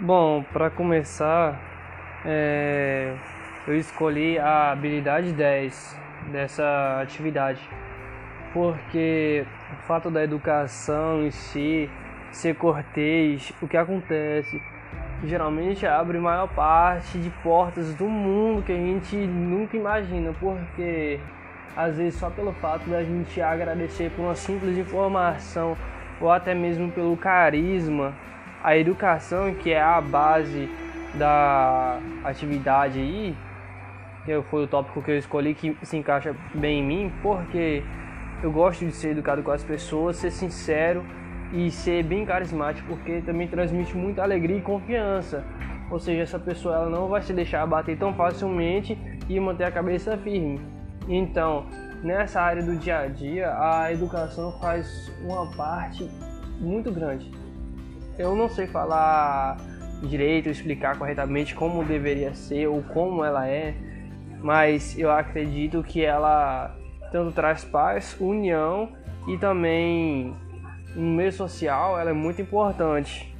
Bom, para começar, é, eu escolhi a habilidade 10 dessa atividade, porque o fato da educação em si ser cortês, o que acontece geralmente abre maior parte de portas do mundo que a gente nunca imagina, porque às vezes só pelo fato da gente agradecer por uma simples informação ou até mesmo pelo carisma a educação, que é a base da atividade aí, que foi o tópico que eu escolhi que se encaixa bem em mim, porque eu gosto de ser educado com as pessoas, ser sincero e ser bem carismático, porque também transmite muita alegria e confiança. Ou seja, essa pessoa ela não vai se deixar abater tão facilmente e manter a cabeça firme. Então, nessa área do dia a dia, a educação faz uma parte muito grande eu não sei falar direito, explicar corretamente como deveria ser ou como ela é, mas eu acredito que ela tanto traz paz, união e também no meio social ela é muito importante.